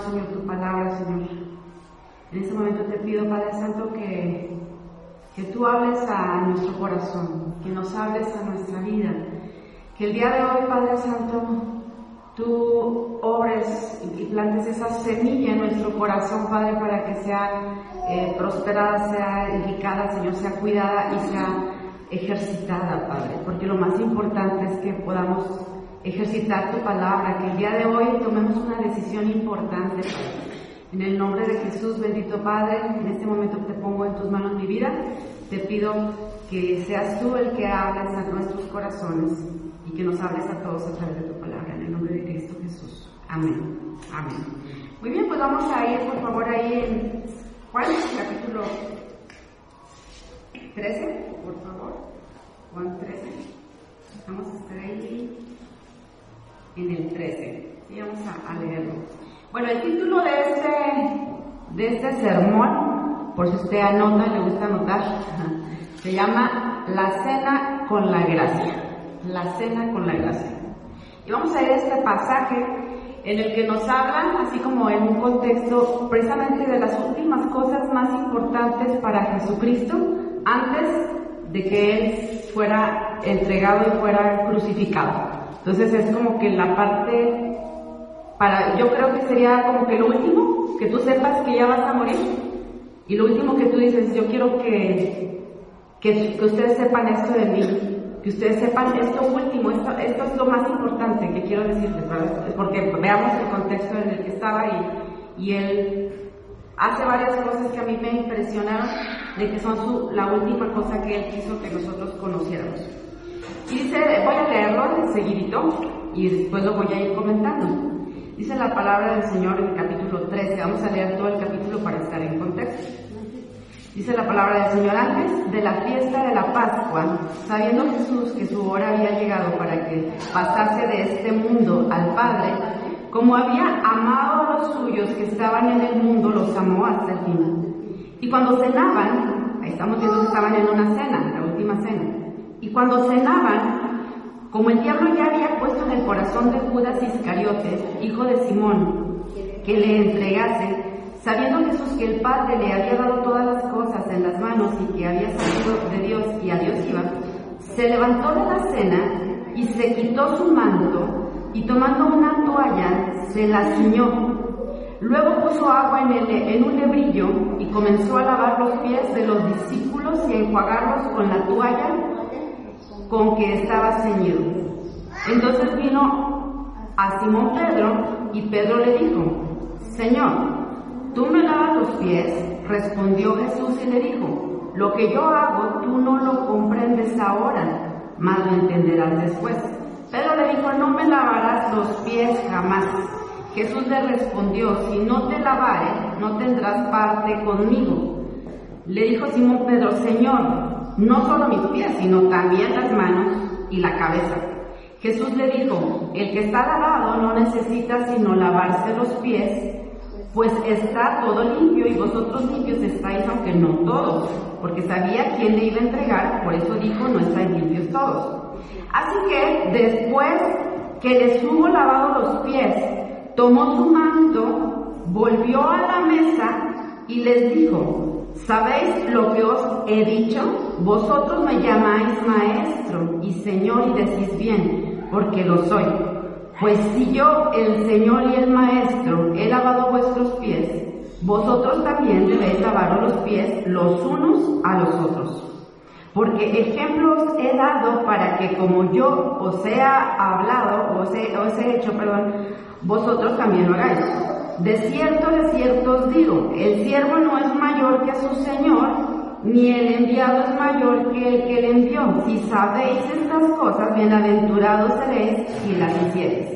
Señor, tu palabra, Señor. En este momento te pido, Padre Santo, que, que tú hables a nuestro corazón, que nos hables a nuestra vida. Que el día de hoy, Padre Santo, tú obres y plantes esa semilla en nuestro corazón, Padre, para que sea eh, prosperada, sea edificada, Señor, sea cuidada y sea ejercitada, Padre. Porque lo más importante es que podamos ejercitar tu palabra, que el día de hoy tomemos una decisión importante, En el nombre de Jesús, bendito Padre, en este momento te pongo en tus manos mi vida. Te pido que seas tú el que hables a nuestros corazones y que nos hables a todos a través de tu palabra. En el nombre de Cristo Jesús. Amén. Amén. Muy bien, pues vamos a ir, por favor, ahí en Juan, capítulo 13, por favor. Juan 13. Vamos a estar ahí en el 13. Y vamos a, leerlo. Bueno, el título de este, de este sermón, por si usted anota, le gusta anotar, se llama La cena con la gracia. La cena con la gracia. Y vamos a ver este pasaje en el que nos hablan, así como en un contexto precisamente de las últimas cosas más importantes para Jesucristo antes de que Él fuera entregado y fuera crucificado. Entonces es como que la parte, para, yo creo que sería como que lo último, que tú sepas que ya vas a morir. Y lo último que tú dices, yo quiero que, que, ustedes sepan esto de mí, que ustedes sepan esto último, esto, esto es lo más importante que quiero decirles, porque veamos el contexto en el que estaba y, y él hace varias cosas que a mí me impresionaron de que son su, la última cosa que él quiso que nosotros conociéramos. Y dice, voy a leerlo seguidito y después lo voy a ir comentando. Dice la palabra del Señor en el capítulo 13, vamos a leer todo el capítulo para estar en contexto. Dice la palabra del Señor antes de la fiesta de la Pascua, sabiendo Jesús que su hora había llegado para que pasase de este mundo al Padre, como había amado a los suyos que estaban en el mundo, los amó hasta el final. Y cuando cenaban, ahí estamos viendo que estaban en una cena, la última cena, y cuando cenaban, como el diablo ya había puesto en el corazón de Judas Iscariote, hijo de Simón, que le entregase, sabiendo Jesús que el Padre le había dado todas las cosas en las manos y que había salido de Dios y a Dios iba, se levantó de la cena y se quitó su manto y tomando una toalla se la ciñó. Luego puso agua en, el, en un lebrillo y comenzó a lavar los pies de los discípulos y a enjuagarlos con la toalla con que estaba ceñido. Entonces vino a Simón Pedro y Pedro le dijo, Señor, ¿tú me lavas los pies? Respondió Jesús y le dijo, lo que yo hago tú no lo comprendes ahora, mas lo entenderás después. Pedro le dijo, no me lavarás los pies jamás. Jesús le respondió, si no te lavare, no tendrás parte conmigo. Le dijo Simón Pedro, Señor, no solo mis pies, sino también las manos y la cabeza. Jesús le dijo, el que está lavado no necesita sino lavarse los pies, pues está todo limpio y vosotros limpios estáis, aunque no todos, porque sabía quién le iba a entregar, por eso dijo, no estáis limpios todos. Así que después que les hubo lavado los pies, tomó su manto, volvió a la mesa y les dijo, ¿Sabéis lo que os he dicho? Vosotros me llamáis maestro y señor y decís bien, porque lo soy. Pues si yo, el señor y el maestro, he lavado vuestros pies, vosotros también debéis lavaros los pies los unos a los otros. Porque ejemplos he dado para que como yo os he hablado, os he, os he hecho, perdón, vosotros también lo hagáis. De cierto, de cierto os digo, el siervo no es mayor que su Señor, ni el enviado es mayor que el que le envió. Si sabéis estas cosas, bienaventurados seréis si las hiciereis.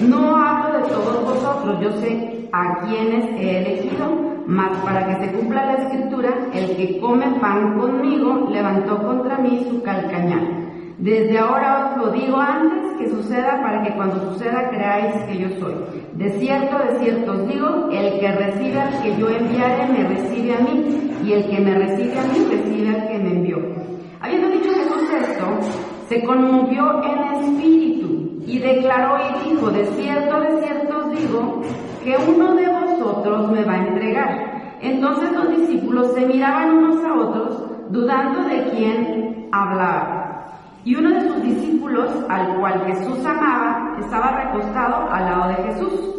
No hablo de todos vosotros, yo sé a quienes he elegido, mas para que se cumpla la escritura, el que come pan conmigo levantó contra mí su calcañal. Desde ahora os lo digo antes que suceda para que cuando suceda creáis que yo soy. De cierto, de cierto os digo, el que recibe al que yo enviaré me recibe a mí, y el que me recibe a mí recibe al que me envió. Habiendo dicho Jesús esto, se conmovió en espíritu y declaró y dijo, de cierto, de cierto os digo, que uno de vosotros me va a entregar. Entonces los discípulos se miraban unos a otros, dudando de quién hablaba. Y uno de sus discípulos, al cual Jesús amaba, estaba recostado al lado de Jesús.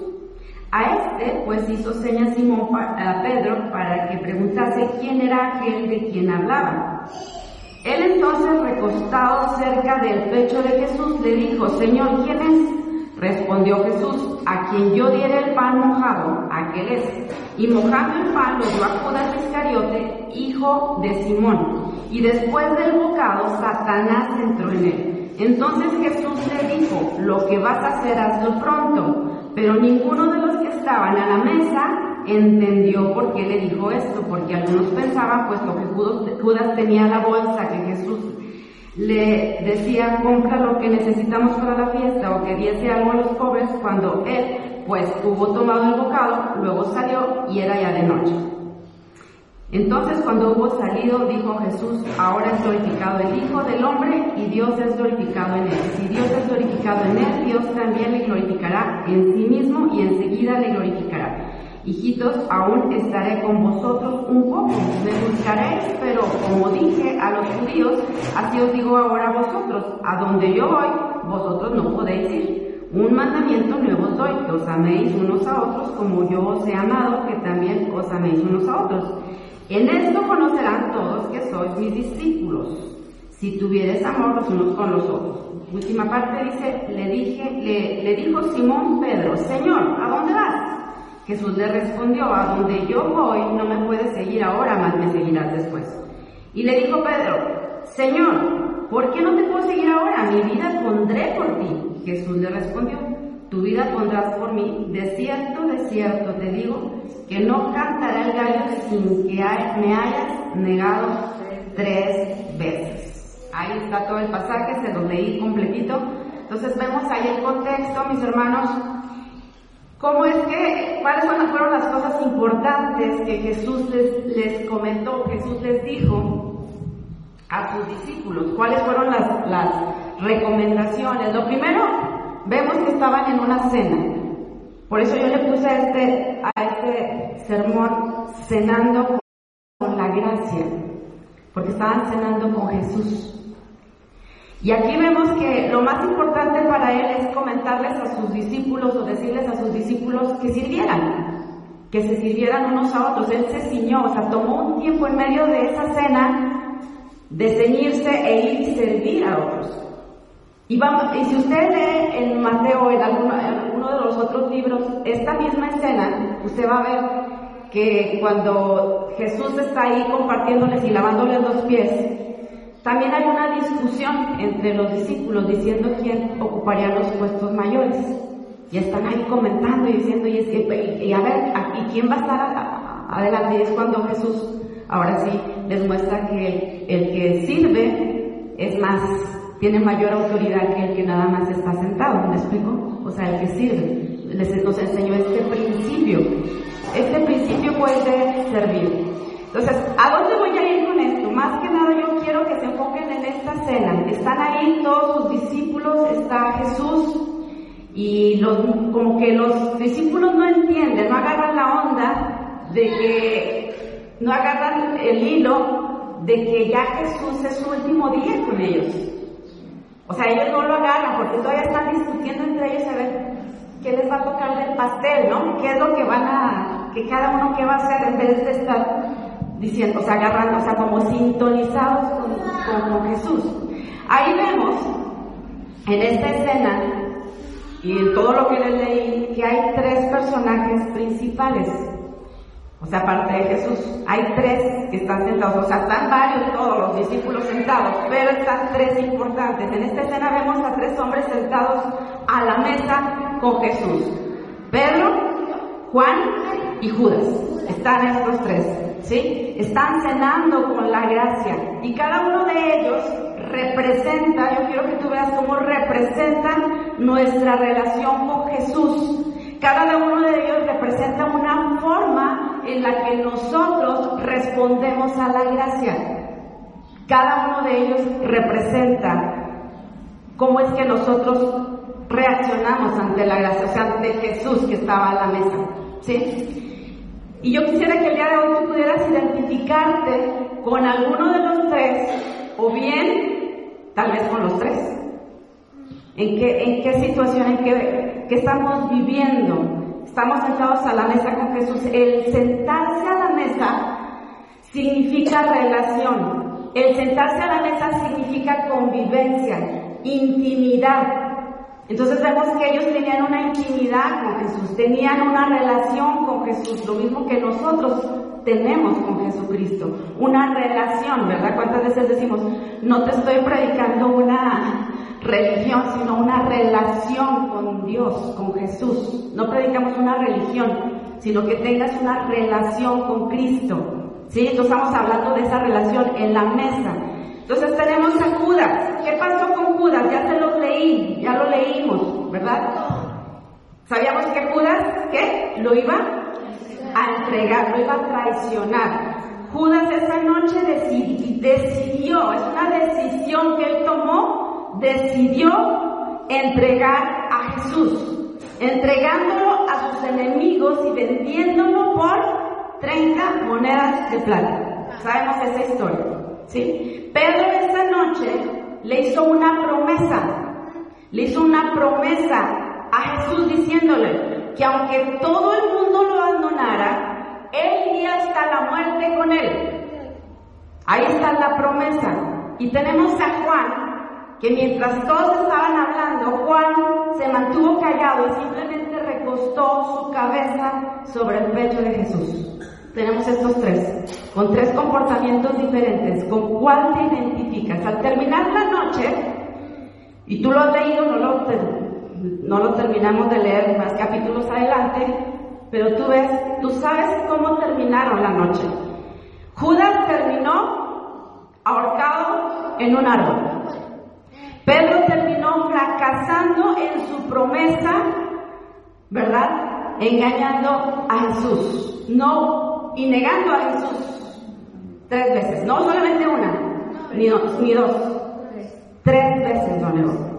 A este, pues hizo señas Simón a Pedro para que preguntase quién era aquel de quien hablaba. Él entonces, recostado cerca del pecho de Jesús, le dijo, Señor, ¿quién es? Respondió Jesús, a quien yo diera el pan mojado, aquel es. Y mojando el pan lo dio a Judas Iscariote, hijo de Simón. Y después del bocado, Satanás entró en él. Entonces Jesús le dijo, lo que vas a hacer, hazlo pronto. Pero ninguno de los que estaban a la mesa entendió por qué le dijo esto, porque algunos pensaban, puesto que Judas tenía la bolsa que Jesús le decía, compra lo que necesitamos para la fiesta o que diese algo a los pobres, cuando él, pues, hubo tomado el bocado, luego salió y era ya de noche. Entonces cuando hubo salido, dijo Jesús, ahora es glorificado el Hijo del Hombre y Dios es glorificado en él. Si Dios es glorificado en él, Dios también le glorificará en sí mismo y enseguida le glorificará. Hijitos, aún estaré con vosotros un poco, me buscaréis, pero como dije a los judíos, así os digo ahora a vosotros, a donde yo voy, vosotros no podéis ir. Un mandamiento nuevo os doy, os améis unos a otros como yo os he amado, que también os améis unos a otros. En esto conocerán todos que sois mis discípulos, si tuvieres amor los unos con los otros. Última parte dice, le dije, le, le dijo Simón Pedro, Señor, ¿a dónde vas? Jesús le respondió, a donde yo voy no me puedes seguir ahora, más me seguirás después. Y le dijo Pedro, Señor, ¿por qué no te puedo seguir ahora? Mi vida pondré por ti. Jesús le respondió, tu vida pondrás por mí. De cierto, de cierto te digo, que no cantará el gallo sin que me hayas negado tres veces. Ahí está todo el pasaje, se lo leí completito. Entonces vemos ahí el contexto, mis hermanos, cómo es que, cuáles fueron las cosas importantes que Jesús les, comentó, Jesús les dijo a sus discípulos, cuáles fueron las recomendaciones. Lo primero, Vemos que estaban en una cena. Por eso yo le puse a este, a este sermón cenando con la gracia, porque estaban cenando con Jesús. Y aquí vemos que lo más importante para él es comentarles a sus discípulos o decirles a sus discípulos que sirvieran, que se sirvieran unos a otros. Él se ciñó, o sea, tomó un tiempo en medio de esa cena de ceñirse e ir y servir a otros. Y, vamos, y si usted lee en Mateo, en alguno, de los otros libros, esta misma escena, usted va a ver que cuando Jesús está ahí compartiéndoles y lavándoles los pies, también hay una discusión entre los discípulos diciendo quién ocuparía los puestos mayores. Y están ahí comentando y diciendo, y, y, a ver, ¿y quién va a estar adelante? Y es cuando Jesús, ahora sí, les muestra que el que sirve es más tiene mayor autoridad que el que nada más está sentado, ¿me explico? O sea, el que sirve. Les, nos enseñó este principio. Este principio puede servir. Entonces, ¿a dónde voy a ir con esto? Más que nada yo quiero que se enfoquen en esta cena. Están ahí todos sus discípulos, está Jesús, y como que los discípulos no entienden, no agarran la onda de que, no agarran el hilo de que ya Jesús es su último día con ellos. O sea, ellos no lo agarran porque todavía están discutiendo entre ellos a ver qué les va a tocar del pastel, ¿no? ¿Qué es lo que van a, que cada uno qué va a hacer en vez de estar diciendo, o sea, agarrando, o sea, como sintonizados con, con Jesús. Ahí vemos, en esta escena, y en todo lo que les leí, que hay tres personajes principales. O sea, aparte de Jesús, hay tres que están sentados, o sea, están varios todos los discípulos sentados, pero están tres importantes. En esta escena vemos a tres hombres sentados a la mesa con Jesús. Pedro, Juan y Judas. Están estos tres, ¿sí? Están cenando con la gracia y cada uno de ellos representa, yo quiero que tú veas cómo representan nuestra relación con Jesús. Cada uno de ellos representa una forma en la que nosotros respondemos a la gracia. Cada uno de ellos representa cómo es que nosotros reaccionamos ante la gracia, o sea, ante Jesús que estaba a la mesa? ¿Sí? Y yo quisiera que el día de hoy tú pudieras identificarte con alguno de los tres, o bien, tal vez con los tres. ¿En qué, en qué situación, en qué, qué estamos viviendo? Estamos sentados a la mesa con Jesús. El sentarse a la mesa significa relación. El sentarse a la mesa significa convivencia, intimidad. Entonces vemos que ellos tenían una intimidad con Jesús, tenían una relación con Jesús, lo mismo que nosotros tenemos con Jesucristo, una relación, ¿verdad? ¿Cuántas veces decimos, no te estoy predicando una religión, sino una relación con Dios, con Jesús? No predicamos una religión, sino que tengas una relación con Cristo. ¿Sí? Entonces estamos hablando de esa relación en la mesa. Entonces tenemos a Judas. ¿Qué pasó con Judas? Ya se lo leí, ya lo leímos, ¿verdad? Sabíamos que Judas, ¿qué? Lo iba a entregar, lo iba a traicionar. Judas esa noche decidió, es una decisión que él tomó, decidió entregar a Jesús, entregándolo a sus enemigos y vendiéndolo por 30 monedas de plata. Sabemos esa historia, ¿sí? Pedro esa noche le hizo una promesa, le hizo una promesa a Jesús diciéndole que aunque todo el mundo lo abandonara, él iría hasta la muerte con él. Ahí está la promesa. Y tenemos a Juan, que mientras todos estaban hablando, Juan se mantuvo callado y simplemente recostó su cabeza sobre el pecho de Jesús. Tenemos estos tres, con tres comportamientos diferentes. ¿Con cuál te identificas? Al terminar la noche, y tú lo has leído, no lo, terminamos de leer más capítulos adelante, pero tú ves, tú sabes cómo terminaron la noche. Judas terminó ahorcado en un árbol. Pedro terminó fracasando en su promesa, ¿verdad? Engañando a Jesús. No y negando a Jesús tres veces, no solamente una, ni dos, ni dos, tres veces negó.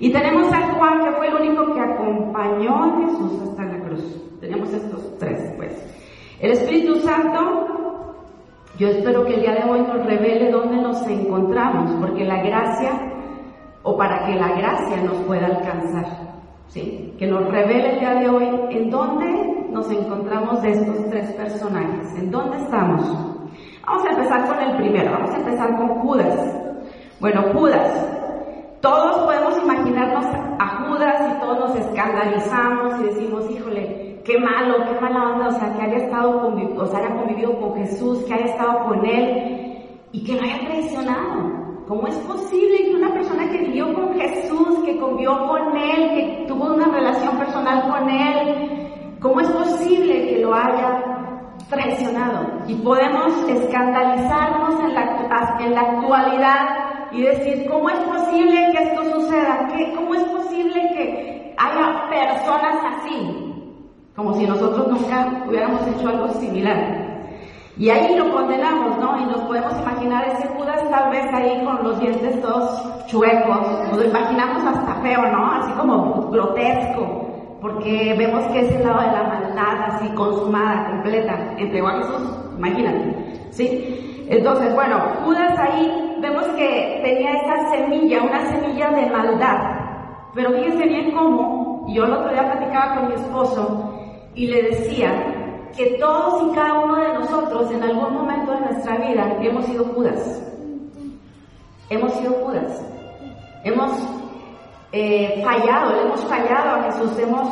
Y tenemos a Juan, que fue el único que acompañó a Jesús hasta la cruz. Tenemos estos tres, pues. El Espíritu Santo, yo espero que el día de hoy nos revele dónde nos encontramos, porque la gracia, o para que la gracia nos pueda alcanzar, ¿sí? Que nos revele el día de hoy en dónde nos encontramos de estos tres personajes? ¿En dónde estamos? Vamos a empezar con el primero, vamos a empezar con Judas. Bueno, Judas. Todos podemos imaginarnos a Judas y todos nos escandalizamos y decimos, híjole, qué malo, qué mala onda, o sea, que haya estado convivido, o sea, haya convivido con Jesús, que haya estado con Él y que lo haya traicionado. ¿Cómo es posible persona que vivió con Jesús, que convivió con Él, que tuvo una relación personal con Él, ¿Cómo es posible que lo haya traicionado? Y podemos escandalizarnos en la, en la actualidad y decir, ¿cómo es posible que esto suceda? ¿Qué, ¿Cómo es posible que haya personas así? Como si nosotros nunca hubiéramos hecho algo similar. Y ahí lo condenamos, ¿no? Y nos podemos imaginar ese Judas tal vez ahí con los dientes todos chuecos, nos lo imaginamos hasta feo, ¿no? Así como grotesco porque vemos que es el lado de la maldad así consumada, completa, entregó a Jesús, imagínate, ¿sí? Entonces, bueno, Judas ahí vemos que tenía esa semilla, una semilla de maldad, pero fíjense bien cómo, yo el otro día platicaba con mi esposo y le decía que todos y cada uno de nosotros en algún momento de nuestra vida hemos sido Judas, hemos sido Judas, hemos eh, fallado, le hemos fallado a Jesús, hemos,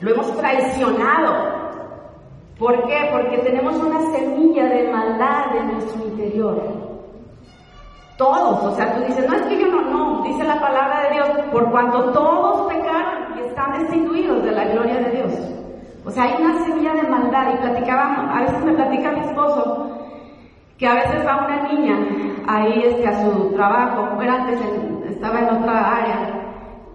lo hemos traicionado. ¿Por qué? Porque tenemos una semilla de maldad en nuestro interior. Todos, o sea, tú dices, no es que yo no, no, dice la palabra de Dios, por cuanto todos pecaron y están destituidos de la gloria de Dios. O sea, hay una semilla de maldad y platicábamos, a veces me platica mi esposo que a veces va una niña ahí este, a su trabajo, era antes estaba en otra área,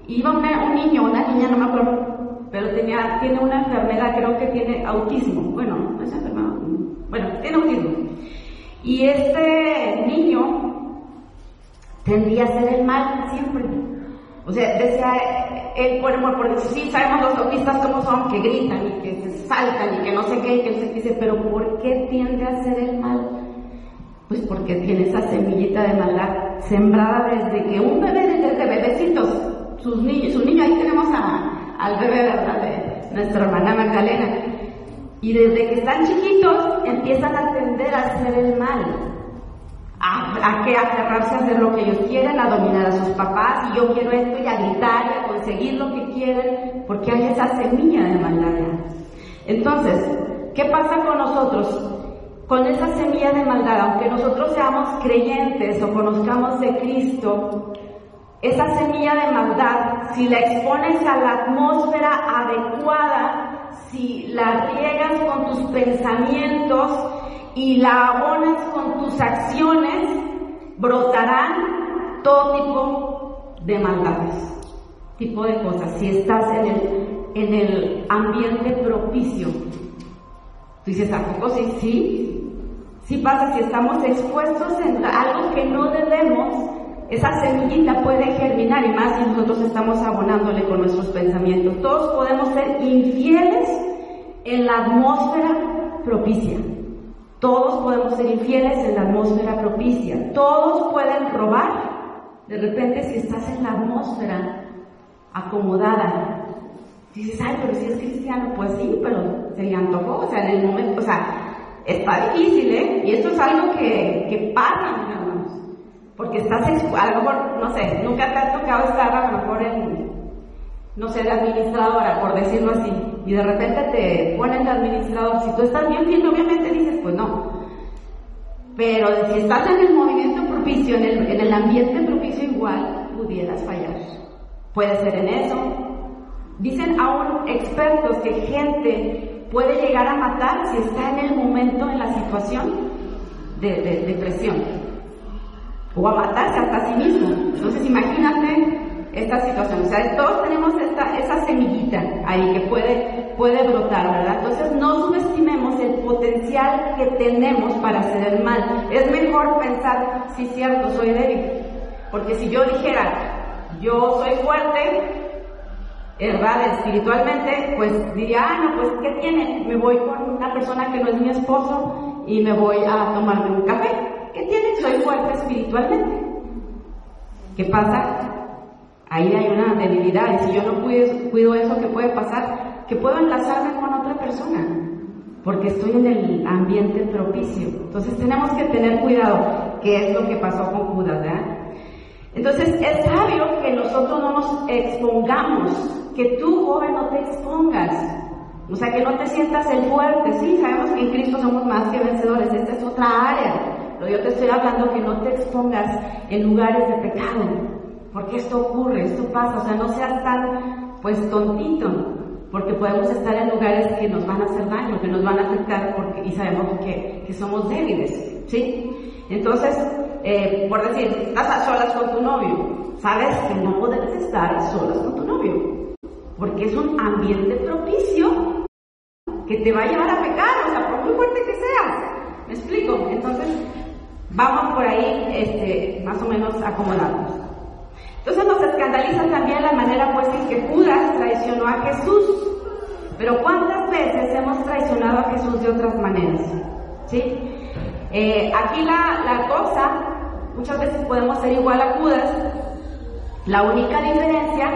Iba un niño, una niña, no me acuerdo, pero tenía, tiene una enfermedad, creo que tiene autismo. Bueno, no es enfermedad, bueno, tiene autismo. Y este niño tendría a hacer el mal siempre. O sea, decía él, bueno, porque sí sabemos los autistas cómo son, que gritan y que se saltan y que no sé qué, y que se dice, pero ¿por qué tiende a hacer el mal? Pues porque tiene esa semillita de maldad sembrada desde que un bebé, desde bebecitos, sus niños, su niño, ahí tenemos al bebé, ¿verdad? De nuestra hermana Magdalena. Y desde que están chiquitos empiezan a tender a hacer el mal a, que aferrarse a hacer lo que ellos quieren, a dominar a sus papás, y yo quiero esto, y a gritar, y a conseguir lo que quieren, porque hay esa semilla de maldad. Entonces, ¿qué pasa con nosotros? Con esa semilla de maldad, aunque nosotros seamos creyentes o conozcamos de Cristo, esa semilla de maldad, si la expones a la atmósfera adecuada, si la riegas con tus pensamientos, y la abonas con tus acciones, brotarán todo tipo de maldades, tipo de cosas. Si estás en el, en el ambiente propicio, tú dices, ¿a poco sí? Sí, sí pasa, si estamos expuestos en algo que no debemos, esa semillita puede germinar y más si nosotros estamos abonándole con nuestros pensamientos. Todos podemos ser infieles en la atmósfera propicia. Todos podemos ser infieles en la atmósfera propicia. Todos pueden robar. De repente, si estás en la atmósfera acomodada, dices, ay, pero si es cristiano, pues sí, pero se le antojó. O sea, en el momento, o sea, está difícil, ¿eh? Y esto es algo que, que pasa, hermanos. Porque estás, a lo mejor, no sé, nunca te ha tocado estar a lo mejor en, no sé, de administradora, por decirlo así y de repente te ponen de administrador, si tú estás bien, bien, obviamente dices, pues no. Pero si estás en el movimiento propicio, en el, en el ambiente propicio igual, pudieras fallar. Puede ser en eso. Dicen aún expertos que gente puede llegar a matar si está en el momento, en la situación de, de, de presión. O a matarse hasta sí mismo. Entonces imagínate esta situación. O sea, todos tenemos esta, esa semillita ahí que puede, puede brotar, ¿verdad? Entonces no subestimemos el potencial que tenemos para hacer el mal. Es mejor pensar, sí, cierto, soy débil. Porque si yo dijera, yo soy fuerte, ¿verdad? Espiritualmente, pues diría, ah, no, pues ¿qué tiene? Me voy con una persona que no es mi esposo y me voy a tomarme un café. ¿Qué tiene? Soy fuerte espiritualmente. ¿Qué pasa? Ahí hay una debilidad y si yo no cuido, eso que puede pasar, que puedo enlazarme con otra persona, porque estoy en el ambiente propicio. Entonces tenemos que tener cuidado, que es lo que pasó con Judas, ¿verdad? Entonces es sabio que nosotros no nos expongamos, que tú joven no te expongas, o sea, que no te sientas el fuerte. Sí, sabemos que en Cristo somos más que vencedores, esta es otra área, pero yo te estoy hablando que no te expongas en lugares de pecado, porque esto ocurre, esto pasa, o sea, no seas tan, pues, tontito, porque podemos estar en lugares que nos van a hacer daño, que nos van a afectar, y sabemos que, que somos débiles, ¿sí? Entonces, eh, por decir, estás a solas con tu novio, sabes que no puedes estar solas con tu novio, porque es un ambiente propicio que te va a llevar a pecar, o sea, por muy fuerte que seas. ¿Me explico? Entonces, vamos por ahí, este, más o menos acomodados. Entonces nos escandaliza también la manera pues en que Judas traicionó a Jesús. Pero ¿cuántas veces hemos traicionado a Jesús de otras maneras? ¿Sí? Eh, aquí la, la cosa, muchas veces podemos ser igual a Judas. La única diferencia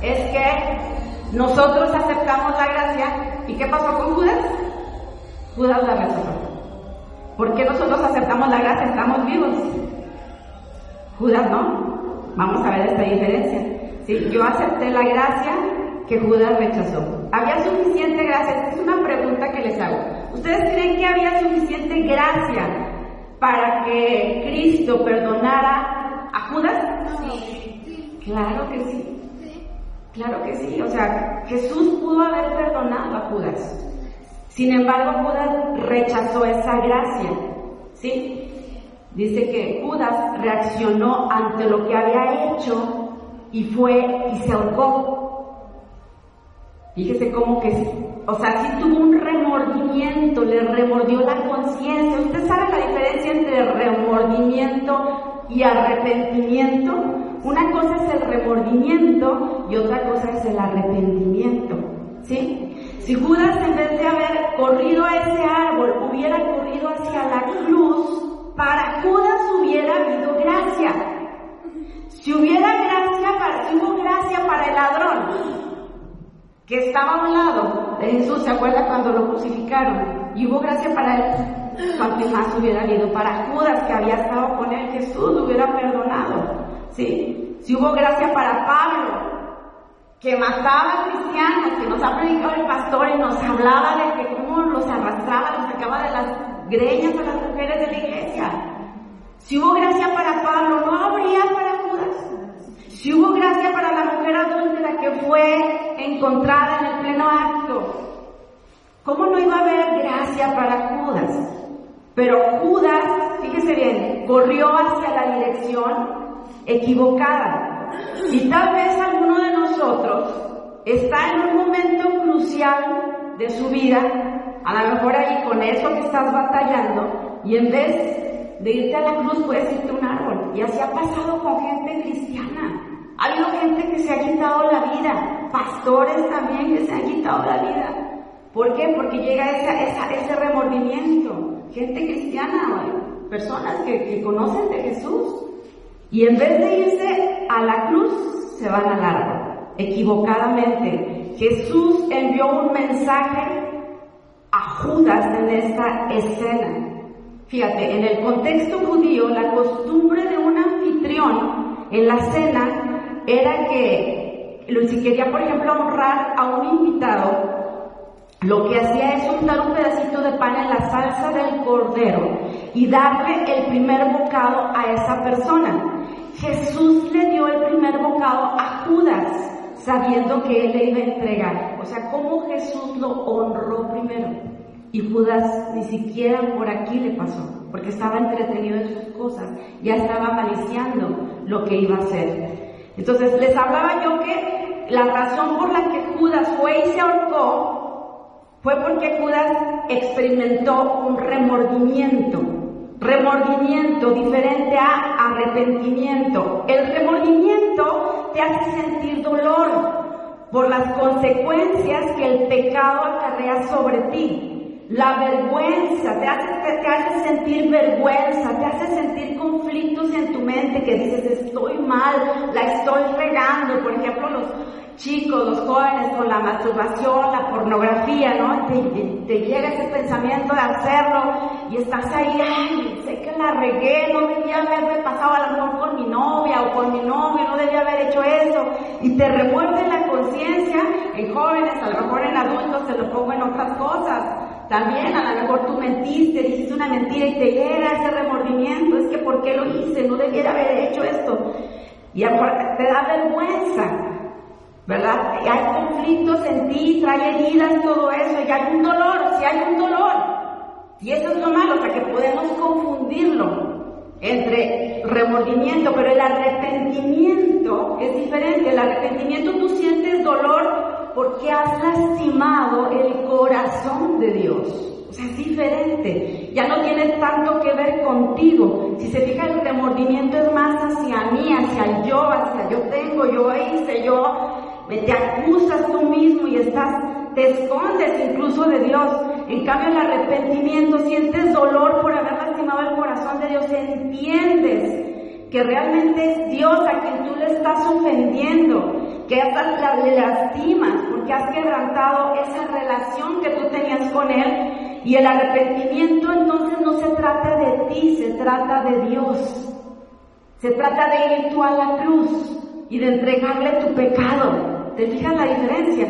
es que nosotros aceptamos la gracia. ¿Y qué pasó con Judas? Judas la rechazó. ¿Por qué nosotros aceptamos la gracia? Estamos vivos. Judas no. Vamos a ver esta diferencia. ¿Sí? Yo acepté la gracia que Judas rechazó. ¿Había suficiente gracia? Esta es una pregunta que les hago. ¿Ustedes creen que había suficiente gracia para que Cristo perdonara a Judas? Sí. Claro que sí. Claro que sí. O sea, Jesús pudo haber perdonado a Judas. Sin embargo, Judas rechazó esa gracia. ¿Sí? Dice que Judas reaccionó ante lo que había hecho y fue y se ahorcó. Fíjese cómo que, o sea, sí tuvo un remordimiento, le remordió la conciencia. ¿Usted sabe la diferencia entre remordimiento y arrepentimiento? Una cosa es el remordimiento y otra cosa es el arrepentimiento. ¿Sí? Si Judas en vez de haber corrido a ese árbol hubiera corrido hacia la cruz, para Judas hubiera habido gracia. Si hubiera gracia para, si hubo gracia para el ladrón que estaba a un lado de Jesús, ¿se acuerda cuando lo crucificaron? Y hubo gracia para él, cuanto más hubiera habido para Judas que había estado con él, Jesús lo hubiera perdonado. ¿Sí? Si hubo gracia para Pablo, que mataba a cristianos, que nos ha predicado el pastor y nos hablaba de que cómo los arrastraba, los sacaba de las greñas a las mujeres de la iglesia. Si hubo gracia para Pablo, no habría para Judas. Si hubo gracia para la mujer adúltera que fue encontrada en el pleno acto, ¿cómo no iba a haber gracia para Judas? Pero Judas, fíjese bien, corrió hacia la dirección equivocada. Y tal vez alguno de nosotros está en un momento crucial de su vida, a lo mejor ahí con eso que estás batallando, y en vez de irte a la cruz puedes irte a un árbol. Y así ha pasado con gente cristiana. Ha habido gente que se ha quitado la vida, pastores también que se han quitado la vida. ¿Por qué? Porque llega ese remordimiento. Gente cristiana, personas que, que conocen de Jesús. Y en vez de irse a la cruz, se van al árbol, equivocadamente. Jesús envió un mensaje a Judas en esta escena. Fíjate, en el contexto judío, la costumbre de un anfitrión en la cena era que si quería, por ejemplo, honrar a un invitado, lo que hacía es untar un pedacito de pan en la salsa del cordero y darle el primer bocado a esa persona. Jesús le dio el primer bocado a Judas, sabiendo que él le iba a entregar. O sea, cómo Jesús lo honró primero. Y Judas ni siquiera por aquí le pasó, porque estaba entretenido en sus cosas, ya estaba maliciando lo que iba a hacer. Entonces les hablaba yo que la razón por la que Judas fue y se ahorcó fue porque Judas experimentó un remordimiento. Remordimiento diferente a arrepentimiento. El remordimiento te hace sentir dolor por las consecuencias que el pecado acarrea sobre ti. La vergüenza te hace, te hace sentir vergüenza, te hace sentir conflictos en tu mente que dices estoy mal, la estoy regando. Por ejemplo, los chicos, los jóvenes con la masturbación, la pornografía, ¿no? Te, llega ese pensamiento de hacerlo y estás ahí, ay, sé que la regué, no debía haberme pasado a lo mejor con mi novia o con mi novio, no debía haber hecho eso. Y te revuelve la conciencia en jóvenes, a lo mejor en adultos se lo pongo en otras cosas. También a lo mejor tú mentiste, dijiste una mentira y te llega ese remordimiento, es que ¿por qué lo hice? No debiera haber hecho esto. Y te da vergüenza, ¿verdad? Y hay conflictos en ti, trae heridas, todo eso, y hay un dolor, si hay un dolor. Y eso es lo malo, o que podemos confundirlo entre remordimiento, pero el arrepentimiento es diferente. El arrepentimiento tú sientes dolor porque has lastimado el corazón de Dios. O sea, es diferente. Ya no tiene tanto que ver contigo. Si se fija, el remordimiento es más hacia mí, hacia el yo, hacia yo tengo, yo hice, yo. Te acusas tú mismo y estás, te escondes incluso de Dios. En cambio, el arrepentimiento sientes dolor por haber lastimado el corazón de Dios. Entiendes que realmente es Dios a quien tú le estás ofendiendo, que hasta le lastimas porque has quebrantado esa relación que tú tenías con Él. Y el arrepentimiento entonces no se trata de ti, se trata de Dios. Se trata de ir tú a la cruz y de entregarle tu pecado. ¿Te fijas la diferencia?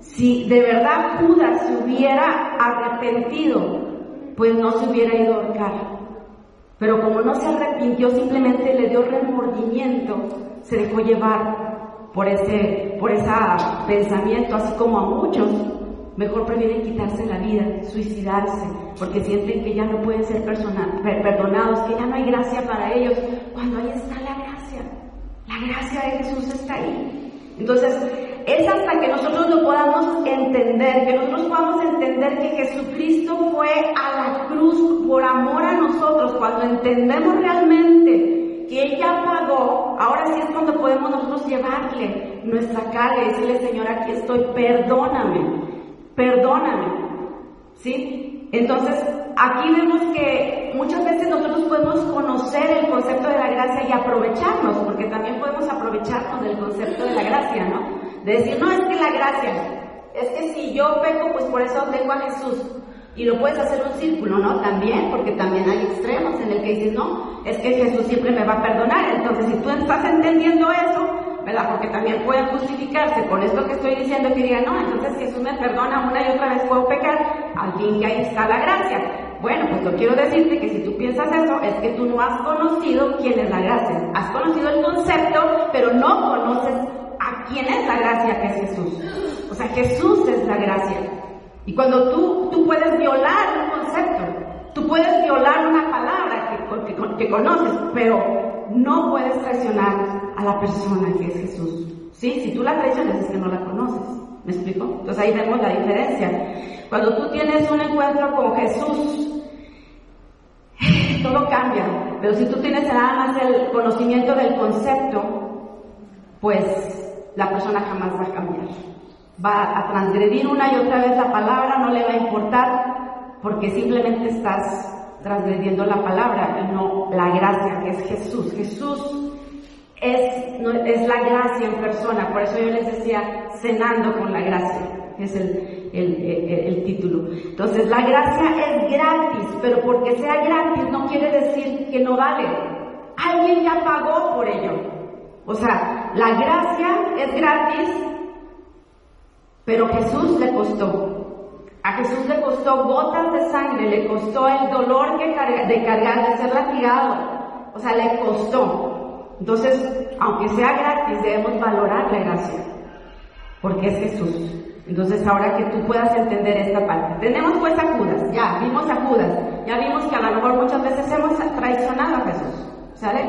Si de verdad Judas se hubiera arrepentido, pues no se hubiera ido a ahorcar. Pero como no se arrepintió, simplemente le dio remordimiento, se dejó llevar por ese, por ese pensamiento, así como a muchos, mejor prefieren quitarse la vida, suicidarse, porque sienten que ya no pueden ser perdonados, que ya no hay gracia para ellos, cuando ahí está la gracia. La gracia de Jesús está ahí. Entonces, es hasta que nosotros lo podamos entender, que nosotros podamos entender que Jesucristo fue a la cruz por amor a nosotros, cuando entendemos realmente que Él ya pagó, ahora sí es cuando podemos nosotros llevarle nuestra carga y decirle, Señor, aquí estoy, perdóname, perdóname. ¿Sí? Entonces, aquí vemos que muchas veces nosotros podemos conocer el concepto de la gracia y aprovecharnos, porque también podemos aprovecharnos del concepto de la gracia, ¿no? De decir, no, es que la gracia, es que si yo peco, pues por eso tengo a Jesús. Y lo puedes hacer un círculo, ¿no? También, porque también hay extremos en el que dices, no, es que Jesús siempre me va a perdonar. Entonces, si tú estás entendiendo eso, ¿verdad? Porque también puede justificarse con esto que estoy diciendo que diga, no, entonces Jesús me perdona una y otra vez puedo pecar, al fin que ahí está la gracia. Bueno, pues yo quiero decirte que si tú piensas eso, es que tú no has conocido quién es la gracia. Has conocido el concepto, pero no conoces a quién es la gracia que es Jesús. O sea, Jesús es la gracia. Y cuando tú, tú puedes violar un concepto, tú puedes violar una palabra que, que, conoces, pero no puedes traicionar a la persona que es Jesús. ¿Sí? Si tú la traicionas es que no la conoces. ¿Me explico? Entonces ahí vemos la diferencia. Cuando tú tienes un encuentro con Jesús, todo cambia. Pero si tú tienes nada más el conocimiento del concepto, pues la persona jamás va a cambiar va a transgredir una y otra vez la palabra, no le va a importar, porque simplemente estás transgrediendo la palabra y no la gracia, que es Jesús. Jesús es, es la gracia en persona, por eso yo les decía, cenando con la gracia, es el, el, título. Entonces, la gracia es gratis, pero porque sea gratis no quiere decir que no vale. Alguien ya pagó por ello. O sea, la gracia es gratis, pero Jesús le costó. A Jesús le costó gotas de sangre, le costó el dolor de cargar, de ser latigado. O sea, le costó. Entonces, aunque sea gratis, debemos valorar la gracia. Porque es Jesús. Entonces, ahora que tú puedas entender esta parte. Tenemos pues a Judas, ya, vimos a Judas. Ya vimos que a lo mejor muchas veces hemos traicionado a Jesús. ¿Sale?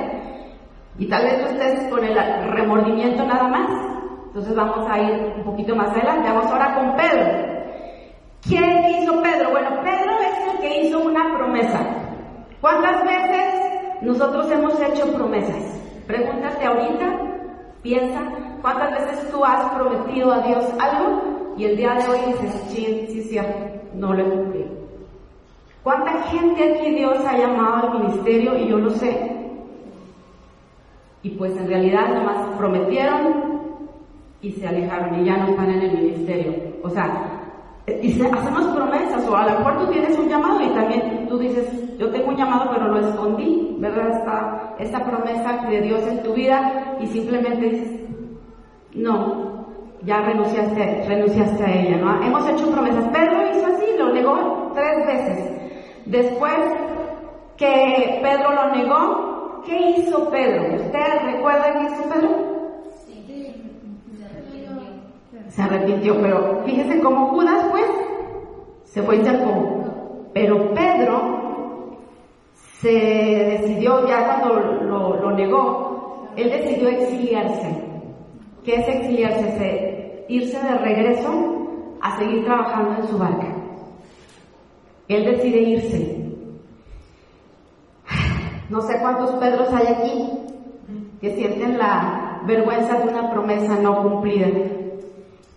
Y tal vez estés con el remordimiento nada más. Entonces vamos a ir un poquito más adelante. Vamos ahora con Pedro. ¿Quién hizo Pedro? Bueno, Pedro es el que hizo una promesa. ¿Cuántas veces nosotros hemos hecho promesas? Pregúntate ahorita, piensa, ¿cuántas veces tú has prometido a Dios algo y el día de hoy dices, sí, sí, sí, no lo he cumplido? ¿Cuánta gente aquí Dios ha llamado al ministerio y yo lo sé? Y pues en realidad nomás prometieron, y se alejaron y ya no están en el ministerio. O sea, y hacemos promesas, o a lo mejor tú tienes un llamado y también tú dices, yo tengo un llamado pero lo escondí, ¿verdad? Esta, esta promesa de Dios en tu vida y simplemente dices, no, ya renunciaste, renunciaste a ella, ¿no? Hemos hecho promesas. Pedro hizo así, lo negó tres veces. Después que Pedro lo negó, ¿qué hizo Pedro? ¿Ustedes recuerdan qué hizo Pedro? Se arrepintió, pero fíjese cómo Judas pues se fue y se Pero Pedro se decidió, ya cuando lo, negó, él decidió exiliarse. ¿Qué es exiliarse? irse de regreso a seguir trabajando en su barca. Él decide irse. No sé cuántos Pedros hay aquí que sienten la vergüenza de una promesa no cumplida.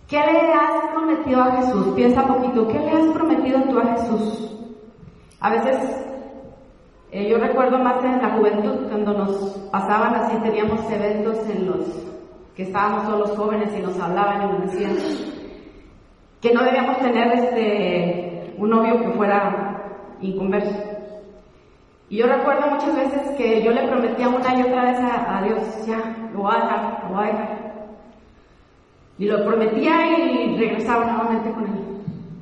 ¿Qué le has prometido a Jesús? Piensa un poquito, ¿qué le has prometido tú a Jesús? A veces, eh, yo recuerdo más en la juventud, cuando nos pasaban así, teníamos eventos en los que estábamos todos los jóvenes y nos hablaban y nos decían que no debíamos tener este, un novio que fuera inconverso. Y yo recuerdo muchas veces que yo le prometía una y otra vez a, a Dios, ya, lo voy a dejar, lo voy a dejar. Y lo prometía y regresaba nuevamente con él.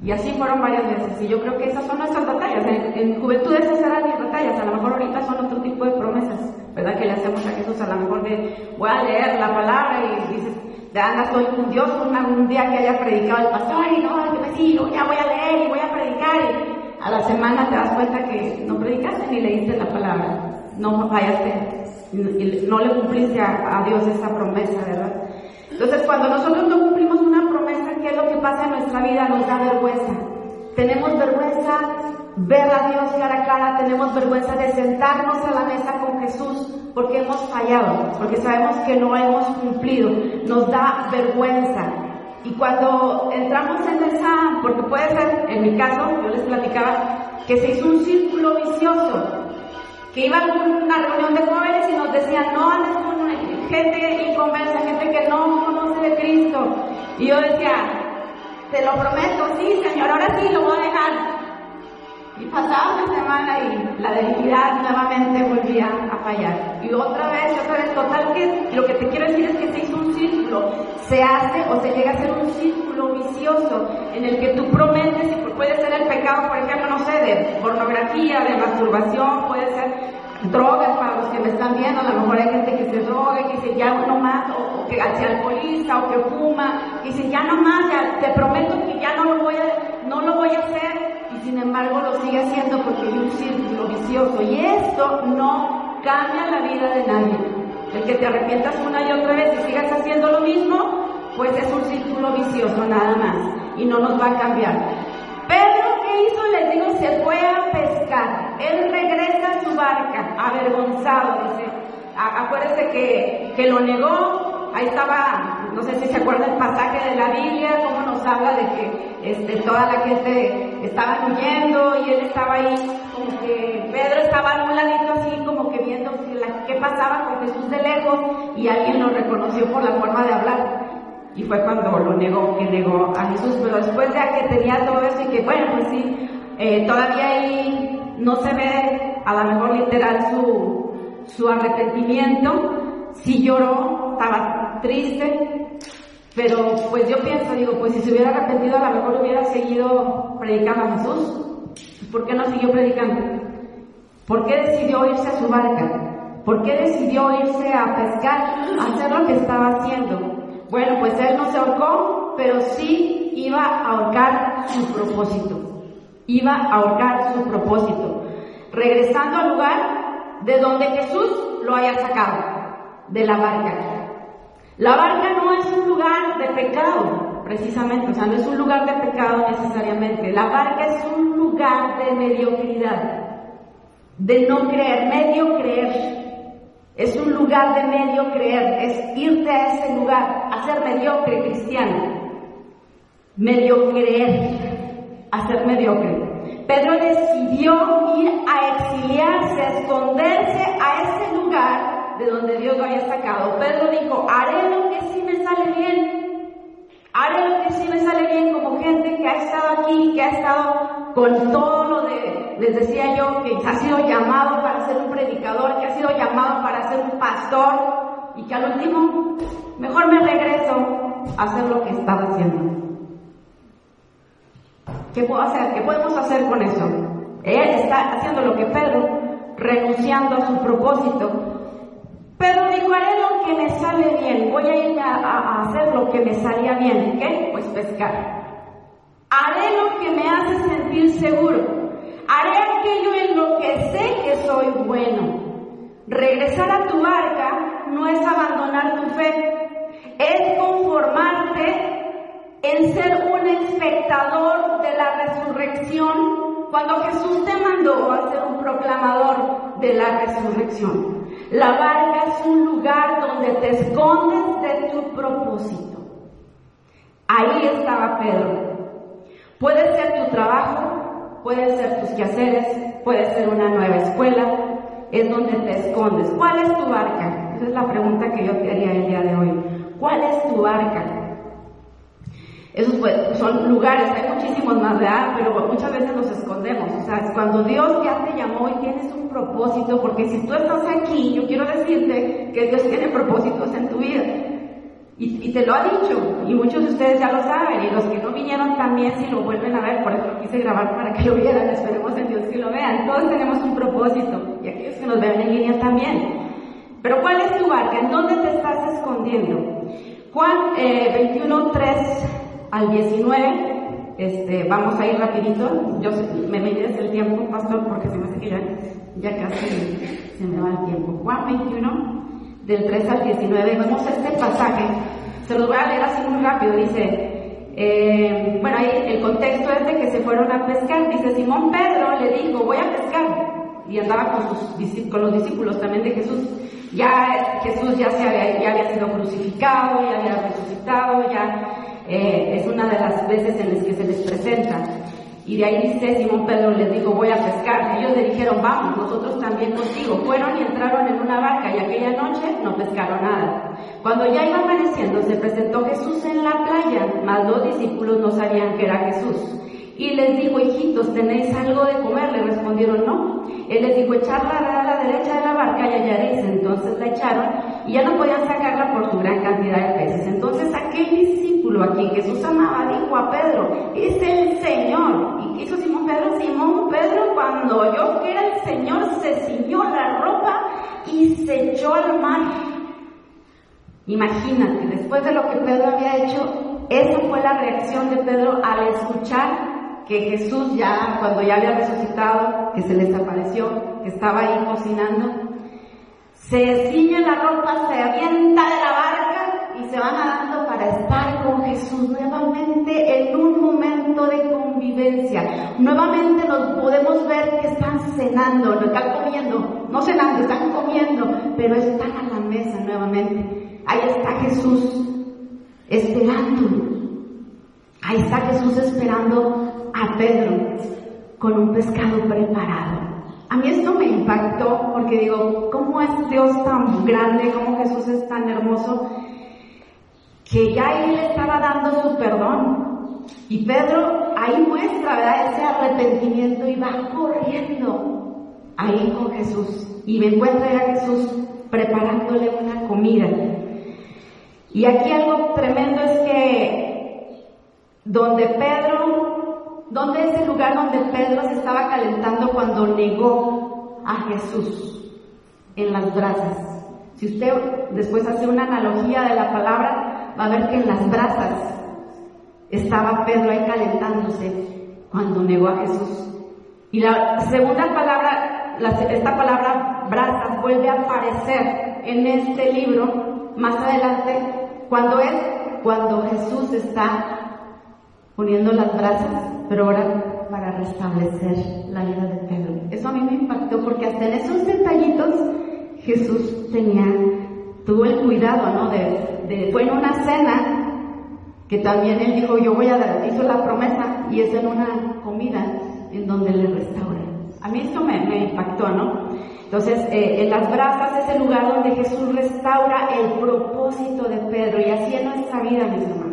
Y así fueron varias veces. Y yo creo que esas son nuestras batallas. En, juventud esas eran mis batallas. A lo mejor ahorita son otro tipo de promesas, ¿verdad? Que le hacemos a Jesús. A lo mejor de, voy a leer la palabra y dices, de anda, soy un Dios un, día que haya predicado el pastor y no, que me sigo, ya voy a leer y voy a predicar. Y a la semana te das cuenta que no predicaste ni leíste la palabra. No fallaste. Y, no le cumpliste a Dios esa promesa, ¿verdad? Entonces, cuando nosotros no cumplimos una promesa, ¿qué es lo que pasa en nuestra vida? Nos da vergüenza. Tenemos vergüenza ver a Dios cara a cara, tenemos vergüenza de sentarnos a la mesa con Jesús, porque hemos fallado, porque sabemos que no hemos cumplido, nos da vergüenza. Y cuando entramos en esa, porque puede ser, en mi caso, yo les platicaba, que se hizo un círculo vicioso, que iba a una reunión de jóvenes y nos decían, no andes con gente inconversa, gente que no conoce de Cristo. Y yo decía, te lo prometo, sí, Señor, ahora sí lo voy a dejar. Y pasaba una semana y la debilidad nuevamente volvía a fallar. Y otra vez, otra vez, total que lo que te quiero decir es que se hizo un círculo. Se hace o se llega a ser un círculo vicioso en el que tú prometes y puede ser el pecado, por ejemplo, no sé, de pornografía, de masturbación, puede ser drogas para los que me están viendo, a lo mejor hay gente que se droga y que dice ya no más, o, que se alcoholiza o que fuma, y dice ya no más, te prometo que ya no lo voy a, no lo voy a hacer, sin embargo lo sigue haciendo porque hay un círculo vicioso. Y esto no cambia la vida de nadie. El que te arrepientas una y otra vez y sigas haciendo lo mismo, pues es un círculo vicioso nada más. Y no nos va a cambiar. Pedro, ¿qué hizo? Les digo, se fue a pescar. Él regresa barca, avergonzado, dice. Acuérdese que, que lo negó, ahí estaba, no sé si se acuerda el pasaje de la Biblia, cómo nos habla de que este, toda la gente estaba huyendo y él estaba ahí, como que Pedro estaba a un ladito así, como que viendo qué pasaba con Jesús de lejos y alguien lo reconoció por la forma de hablar. Y fue cuando lo negó, que negó a Jesús, pero después de que tenía todo eso y que bueno, pues sí, eh, todavía ahí no se ve a lo mejor literal su, su arrepentimiento, sí lloró, estaba triste, pero pues yo pienso, digo, pues si se hubiera arrepentido a lo mejor hubiera seguido predicando a Jesús. ¿Por qué no siguió predicando? ¿Por qué decidió irse a su barca? ¿Por qué decidió irse a pescar, a hacer lo que estaba haciendo? Bueno, pues él no se ahorcó, pero sí iba a ahorcar su propósito. Iba a ahorcar su propósito. Regresando al lugar de donde Jesús lo haya sacado, de la barca. La barca no es un lugar de pecado, precisamente, o sea, no es un lugar de pecado necesariamente. La barca es un lugar de mediocridad, de no creer, medio creer. Es un lugar de medio creer, es irte a ese lugar, a ser mediocre cristiano. Medio creer, a ser mediocre. Pedro decidió ir a exiliarse, a esconderse a ese lugar de donde Dios lo había sacado. Pedro dijo, haré lo que sí me sale bien. Haré lo que sí me sale bien como gente que ha estado aquí, que ha estado con todo lo de, les decía yo, que ha sido llamado para ser un predicador, que ha sido llamado para ser un pastor y que al último mejor me regreso a hacer lo que estaba haciendo. ¿Qué puedo hacer? ¿Qué podemos hacer con eso? Él está haciendo lo que Pedro, renunciando a su propósito, pero dijo, haré lo que me sale bien, voy a ir a, hacer lo que me salía bien. ¿Qué? Pues pescar. Haré lo que me hace sentir seguro. Haré aquello en lo que sé que soy bueno. Regresar a tu barca no es abandonar tu fe, es conformarte en ser un espectador de la resurrección cuando Jesús te mandó a ser un proclamador de la resurrección. La barca es un lugar donde te escondes de tu propósito. Ahí estaba Pedro. Puede ser tu trabajo, puede ser tus quehaceres, puede ser una nueva escuela, es donde te escondes. ¿Cuál es tu barca? Esa es la pregunta que yo te haría el día de hoy. ¿Cuál es tu barca? Esos pues, son lugares, hay muchísimos más, ¿verdad? Pero muchas veces los escondemos. O sea, cuando Dios ya te llamó y tienes un propósito, porque si tú estás aquí, yo quiero decirte que Dios tiene propósitos en tu vida. Y, te lo ha dicho, y muchos de ustedes ya lo saben, y los que no vinieron también si lo vuelven a ver, por eso lo quise grabar para que lo vieran, esperemos en Dios que lo vean. Todos tenemos un propósito, y aquellos que nos ven en línea también. Pero ¿cuál es tu barca? ¿En dónde te estás escondiendo? Juan eh, 21, 3 al 19, este, vamos a ir rapidito. Yo me mides el tiempo, pastor, porque se me hace que ya, ya casi se me va el tiempo. Juan 21, del 3 al 19, vemos este pasaje. Se los voy a leer así muy rápido. Dice, eh, bueno, ahí el contexto es de que se fueron a pescar. Dice, Simón Pedro le dijo, voy a pescar. Y andaba con, sus, con los discípulos también de Jesús. Ya Jesús ya, se había, ya había sido crucificado, ya había resucitado, ya eh, es una de las veces en las que se les presenta. Y de ahí dice Simón Pedro les dijo, voy a pescar. Ellos le dijeron, vamos, nosotros también contigo. Fueron y entraron en una barca y aquella noche no pescaron nada. Cuando ya iba amaneciendo, se presentó Jesús en la playa, mas los discípulos no sabían que era Jesús. Y les dijo, hijitos, ¿tenéis algo de comer? Le respondieron, no. Él les dijo, echarla a la derecha de la barca y hallaréis. Entonces la echaron y ya no podían sacarla por su gran cantidad de peces. Entonces aquel discípulo a quien Jesús amaba dijo a Pedro, es el Señor. ¿Y qué hizo Simón Pedro? Simón Pedro cuando oyó que era el Señor se ciñó la ropa y se echó al mar. Imagínate, después de lo que Pedro había hecho, esa fue la reacción de Pedro al escuchar que Jesús ya, cuando ya había resucitado, que se les apareció, que estaba ahí cocinando, se ciñe la ropa, se avienta de la barca y se van nadando para estar con Jesús nuevamente en un momento de convivencia. Nuevamente los podemos ver que están cenando, no están comiendo, no cenando, están comiendo, pero están a la mesa nuevamente. Ahí está Jesús esperando. Ahí está Jesús esperando a Pedro con un pescado preparado. A mí esto me impactó porque digo, ¿cómo es Dios tan grande? ¿Cómo Jesús es tan hermoso? Que ya Él estaba dando su perdón. Y Pedro ahí muestra. Ese arrepentimiento y va corriendo ahí con Jesús. Y me encuentra a Jesús preparándole una comida. Y aquí algo tremendo es que donde Pedro ¿Dónde es el lugar donde Pedro se estaba calentando cuando negó a Jesús? En las brasas. Si usted después hace una analogía de la palabra, va a ver que en las brasas estaba Pedro ahí calentándose cuando negó a Jesús. Y la segunda palabra, esta palabra brasas vuelve a aparecer en este libro más adelante cuando es cuando Jesús está poniendo las brasas pero ahora para restablecer la vida de Pedro. Eso a mí me impactó porque hasta en esos detallitos Jesús tenía, tuvo el cuidado, ¿no? De, fue en una cena que también él dijo, yo voy a dar, hizo la promesa y es en una comida en donde le restaura. A mí eso me, impactó, ¿no? Entonces, eh, en las brasas es el lugar donde Jesús restaura el propósito de Pedro y así en nuestra vida, mis hermanos.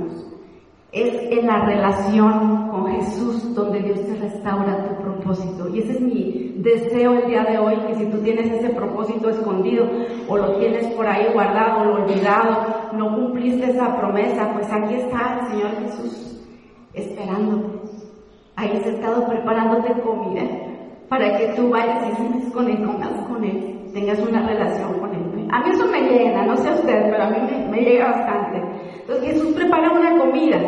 Es en la relación con Jesús donde Dios te restaura tu propósito. Y ese es mi deseo el día de hoy, que si tú tienes ese propósito escondido o lo tienes por ahí guardado, lo olvidado, no cumpliste esa promesa, pues aquí está el Señor Jesús esperándote. Ahí se ha estado preparándote comida para que tú vayas y sientes con Él, comas con Él, tengas una relación con Él. A mí eso me llena, no sé usted, pero a mí me, me llega bastante. Entonces Jesús prepara una comida.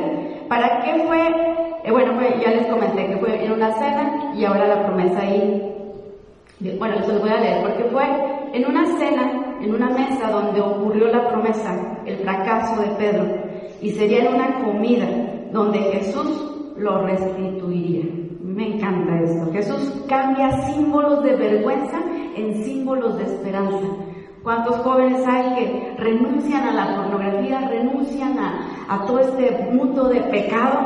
¿Para qué fue? Eh, bueno, ya les comenté que fue en una cena y ahora la promesa ahí. Bueno, se los voy a leer, porque fue en una cena, en una mesa donde ocurrió la promesa, el fracaso de Pedro, y sería en una comida donde Jesús lo restituiría. Me encanta esto. Jesús cambia símbolos de vergüenza en símbolos de esperanza. ¿Cuántos jóvenes hay que renuncian a la pornografía, renuncian a, todo este mundo de pecado?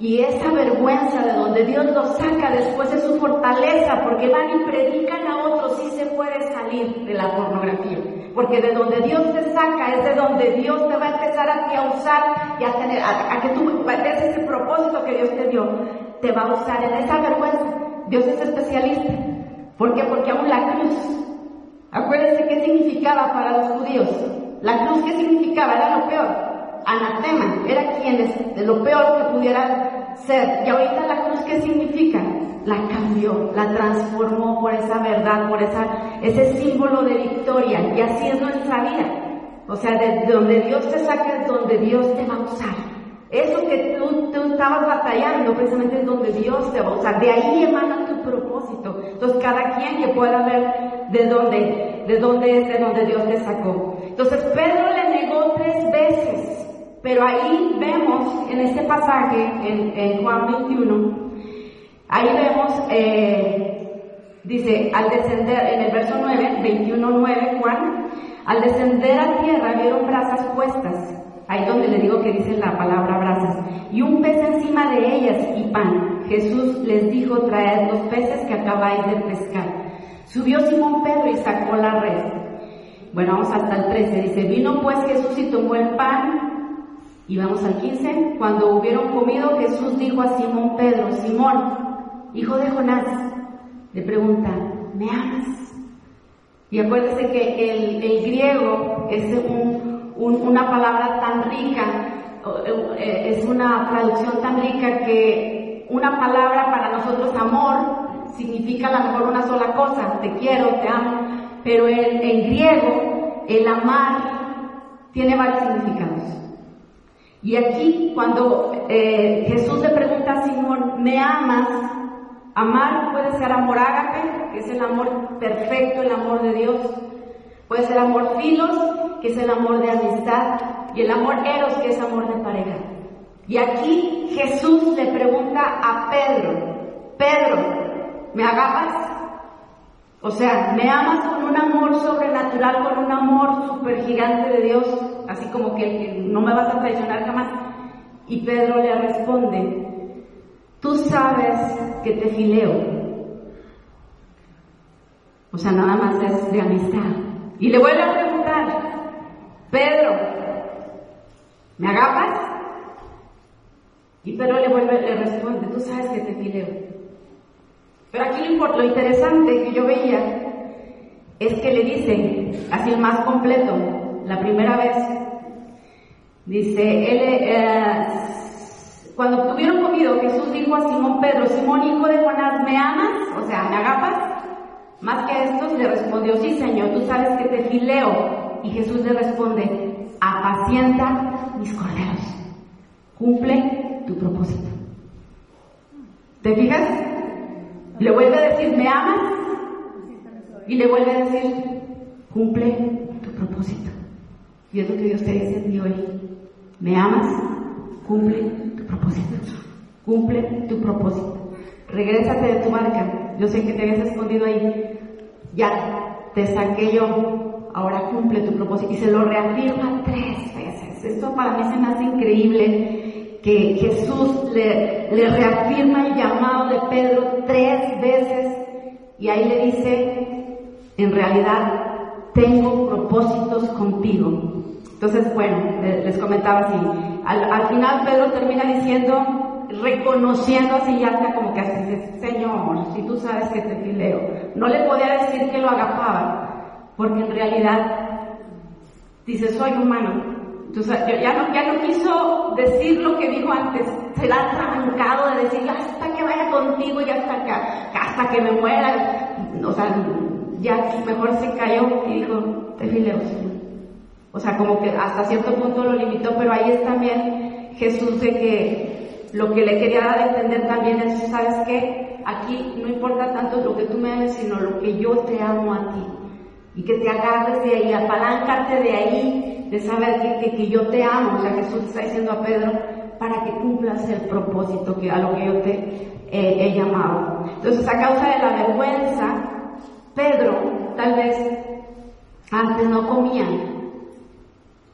Y esa vergüenza de donde Dios los saca después es su fortaleza, porque van y predican a otros, sí se puede salir de la pornografía. Porque de donde Dios te saca es de donde Dios te va a empezar a ti a usar y a tener, a, que tú veas ese propósito que Dios te dio, te va a usar en esa vergüenza. Dios es especialista. ¿Por qué? Porque aún la cruz Acuérdense qué significaba para los judíos. La cruz, ¿qué significaba? Era lo peor. Anatema, era quienes, de lo peor que pudiera ser. Y ahorita la cruz, ¿qué significa? La cambió, la transformó por esa verdad, por esa, ese símbolo de victoria. Y así es nuestra vida. O sea, de donde Dios te saca es donde Dios te va a usar. Eso que tú, tú, estabas batallando precisamente es donde Dios te va a usar. De ahí emana tu propósito. Entonces cada quien que pueda ver de dónde, de dónde es de donde Dios te sacó. Entonces Pedro le negó tres veces. Pero ahí vemos en este pasaje, en, Juan 21, ahí vemos eh, Dice, al descender, en el verso 9, 21, 9, Juan, al descender a tierra vieron brasas puestas, ahí donde le digo que dice la palabra brasas, y un pez encima de ellas y pan. Jesús les dijo, traed los peces que acabáis de pescar. Subió Simón Pedro y sacó la red. Bueno, vamos hasta el 13, dice, vino pues Jesús y tomó el pan, y vamos al 15, cuando hubieron comido Jesús dijo a Simón Pedro, Simón, hijo de Jonás, le pregunta, ¿me amas? Y acuérdese que el, griego es una palabra tan rica, eh, es una traducción tan rica que una palabra para nosotros amor significa a lo mejor una sola cosa, te quiero, te amo, pero en, en griego el amar tiene varios significados. Y aquí cuando eh, Jesús le pregunta a Simón, ¿me amas? Amar puede ser amor ágape, que es el amor perfecto, el amor de Dios. Puede ser amor filos, que es el amor de amistad. Y el amor eros, que es amor de pareja. Y aquí Jesús le pregunta a Pedro, Pedro, ¿me agapas? O sea, ¿me amas con un amor sobrenatural, con un amor super gigante de Dios? Así como que no me vas a traicionar jamás. Y Pedro le responde, Tú sabes que te fileo. O sea, nada más es de amistad. Y le vuelve a preguntar, Pedro, ¿me agapas? Y Pedro le vuelve, le responde, tú sabes que te fileo. Pero aquí lo, lo interesante que yo veía es que le dice, así el más completo, la primera vez, dice, él, eh, cuando tuvieron comido, Jesús dijo a Simón Pedro, Simón hijo de Jonás, ¿me amas? O sea, ¿me agapas? Más que esto, le respondió, sí Señor, tú sabes que te fileo. Y Jesús le responde, apacienta mis corderos, cumple tu propósito. ¿Te fijas? Le vuelve a decir, ¿me amas? Y le vuelve a decir, cumple tu propósito. Y es lo que Dios te dice hoy. ¿Me amas? Cumple propósito. Cumple tu propósito. Regrésate de tu marca. Yo sé que te habías escondido ahí. Ya te saqué yo. Ahora cumple tu propósito. Y se lo reafirma tres veces. Esto para mí se me hace increíble que Jesús le, le reafirma el llamado de Pedro tres veces. Y ahí le dice, en realidad, tengo propósitos contigo. Entonces, bueno, les comentaba así, al, final Pedro termina diciendo, reconociendo así ya como que así Señor, si tú sabes que te fileo, no le podía decir que lo agapaba, porque en realidad dice, soy humano. Entonces, ya no, ya no quiso decir lo que dijo antes, se la ha arrancado de decir, hasta que vaya contigo y hasta que, hasta que me muera. O sea, ya mejor se cayó y dijo, te fileo. O sea, como que hasta cierto punto lo limitó, pero ahí es también Jesús de que lo que le quería dar a entender también es, ¿sabes qué? Aquí no importa tanto lo que tú me ames, sino lo que yo te amo a ti. Y que te agarres de ahí, apalancarte de ahí, de saber que, que, yo te amo. O sea, Jesús está diciendo a Pedro, para que cumplas el propósito que, a lo que yo te eh, he llamado. Entonces, a causa de la vergüenza, Pedro tal vez antes no comía,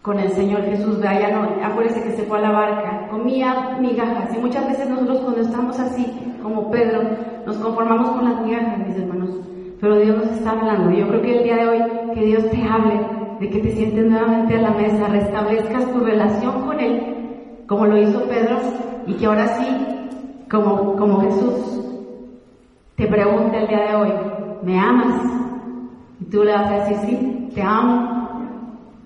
con el Señor Jesús, vaya, no, acuérdese que se fue a la barca, comía migajas, y muchas veces nosotros cuando estamos así, como Pedro, nos conformamos con las migajas, mis hermanos, pero Dios nos está hablando, yo creo que el día de hoy, que Dios te hable, de que te sientes nuevamente a la mesa, restablezcas tu relación con Él, como lo hizo Pedro, y que ahora sí, como, como Jesús, te pregunte el día de hoy, ¿me amas? Y tú le vas a decir, sí, te amo,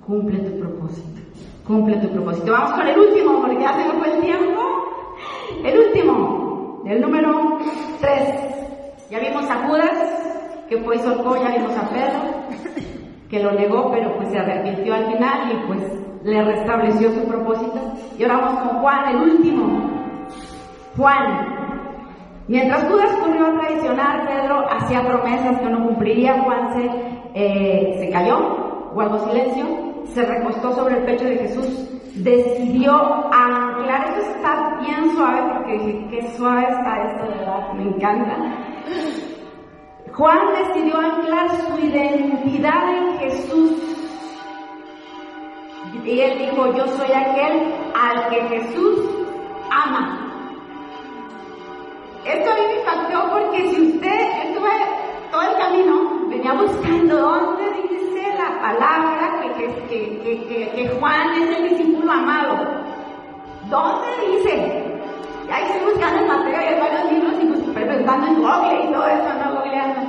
cumple tu propósito. Cumple tu propósito. Vamos con el último, porque ya se me el tiempo. El último, el número 3. Ya vimos a Judas, que fue solcó, ya vimos a Pedro, que lo negó, pero pues se arrepintió al final y pues le restableció su propósito. Y ahora vamos con Juan, el último. Juan. Mientras Judas corrió a traicionar, Pedro hacía promesas que no cumpliría. Juan se, eh, se cayó, guardó silencio se recostó sobre el pecho de Jesús, decidió anclar, eso está bien suave porque dije, qué suave está esto, verdad, me encanta. Juan decidió anclar su identidad en Jesús. Y él dijo, yo soy aquel al que Jesús ama. Esto a mí me impactó porque si usted, estuve todo el camino, venía buscando dónde dice la palabra que, que, Juan es el discípulo amado. ¿Dónde dice? Ahí estoy buscando en Mateo y en varios libros y pues, preguntando en Google y todo eso, no googleando.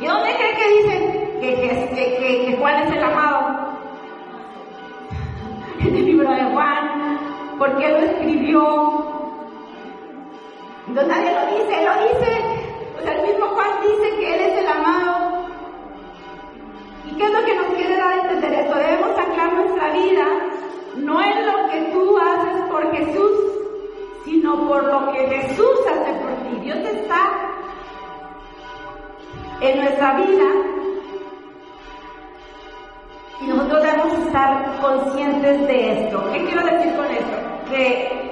¿Y dónde cree que dice que, que Juan es el amado? En el libro de Juan, porque lo escribió entonces nadie lo dice, lo dice. O sea, el mismo Juan dice que Él es el amado. ¿Y qué es lo que nos quiere dar a entender esto? Debemos anclar nuestra vida no en lo que tú haces por Jesús, sino por lo que Jesús hace por ti. Dios está en nuestra vida y nosotros debemos estar conscientes de esto. ¿Qué quiero decir con esto? Que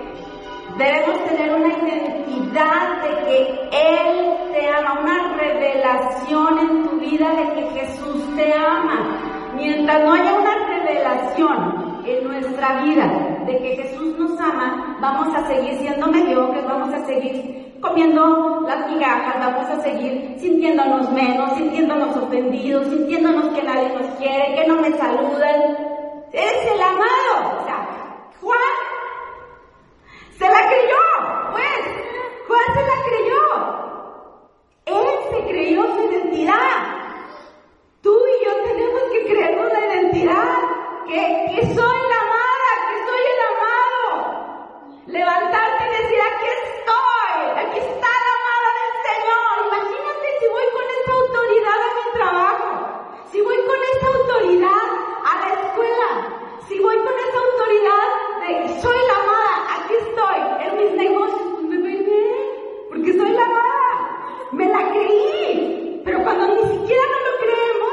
Debemos tener una identidad de que Él te ama, una revelación en tu vida de que Jesús te ama. Mientras no haya una revelación en nuestra vida de que Jesús nos ama, vamos a seguir siendo mediocres, vamos a seguir comiendo las migajas, vamos a seguir sintiéndonos menos, sintiéndonos ofendidos, sintiéndonos que nadie nos quiere, que no me saludan. Eres el amado. O sea, Juan se la creyó, pues. Juan se la creyó. Él se creyó su identidad. Tú y yo tenemos que creernos la identidad. Que, que soy la amada, que soy el amado. Levantarte y decir, aquí estoy, aquí está la amada del Señor. Imagínate si voy con esta autoridad a mi trabajo, si voy con esta autoridad a la escuela, si voy con esta autoridad de soy la amada, aquí estoy, en mis negocios, pues me voy bien, porque soy la amada, me la creí, pero cuando ni siquiera no lo creemos,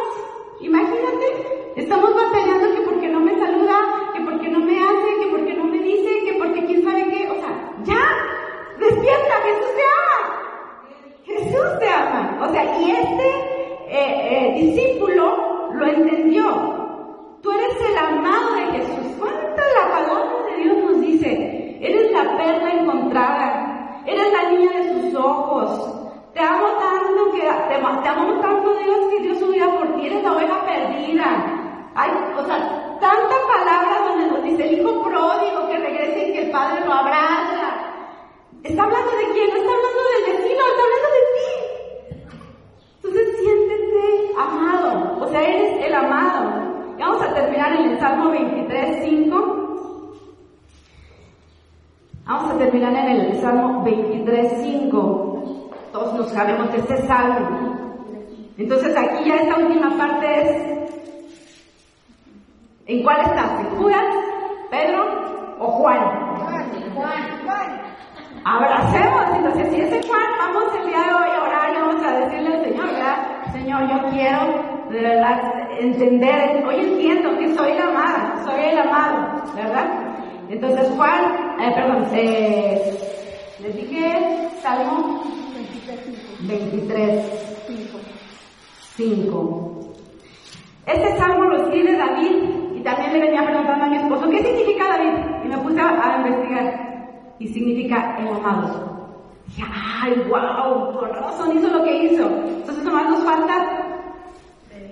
significa el amado. Dije, ay, wow, por razón hizo lo que hizo. Entonces nomás nos falta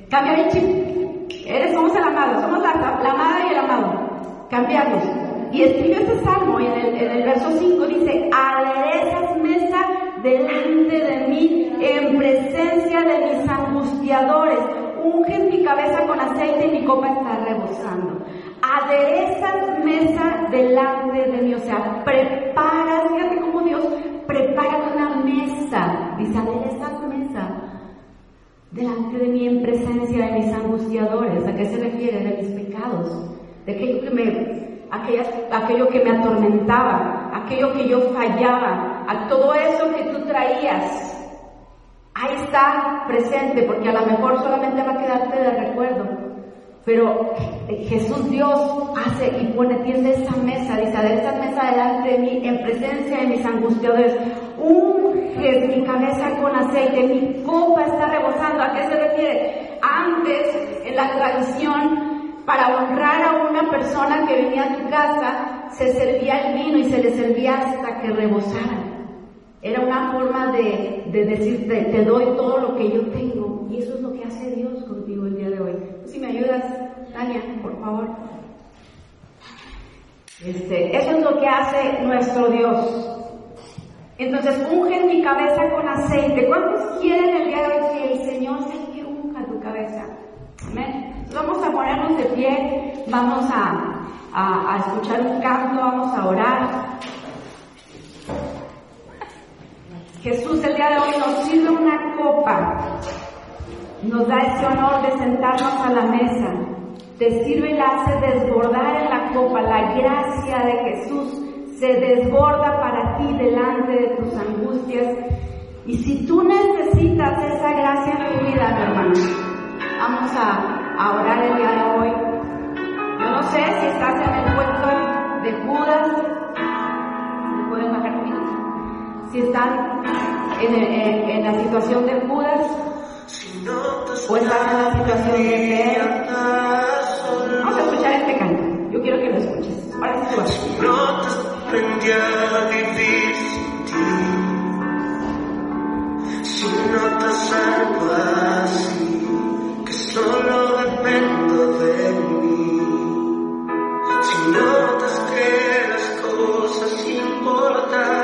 Cambiar el chip. Eres, somos el amado, somos la, amada y el amado. Cambiarlos. Y escribió este salmo en el, en el verso 5, dice, aderezas mesa delante de mí en presencia de mis angustiadores. Unges mi cabeza con aceite y mi copa está rebosando. Aderezas mesa delante de mí, o sea, preparas, fíjate cómo Dios prepara una mesa. Dice, aderezas mesa delante de mí en presencia de mis angustiadores. ¿A qué se refiere? De mis pecados, de aquello que me, aquello que me atormentaba, aquello que yo fallaba, a todo eso que tú traías. Ahí está presente, porque a lo mejor solamente va a quedarte de recuerdo. Pero Jesús Dios hace y pone, tiende esa mesa, dice, de esta mesa delante de mí, en presencia de mis angustiadores, unge mi cabeza con aceite, mi copa está rebosando. ¿A qué se refiere? Antes, en la tradición, para honrar a una persona que venía a tu casa, se servía el vino y se le servía hasta que rebosara. Era una forma de, de decirte, te doy todo lo que yo tengo. Y eso es lo que hace Dios contigo el día de hoy. Si me ayudas, Tania, por favor. Este, eso es lo que hace nuestro Dios. Entonces, unge mi cabeza con aceite. ¿Cuántos quieren el día de hoy que el Señor se unja tu cabeza? Amén. Vamos a ponernos de pie, vamos a, a escuchar un canto, vamos a orar. Jesús el día de hoy nos sirve una copa, nos da ese honor de sentarnos a la mesa, te sirve y hace desbordar en la copa la gracia de Jesús se desborda para ti delante de tus angustias. Y si tú necesitas esa gracia en tu vida, mi hermano, vamos a, orar el día de hoy. Yo no sé si estás en el puesto de Judas, pueden bajar Si están en, en, la situación de Judas, Cuéntame la situación que. Vamos a escuchar este canto. Yo quiero que lo escuches. Ahora sí tú No te aprendí. Si no te salvo así, que solo dependo de mí. Si no te las cosas importantes.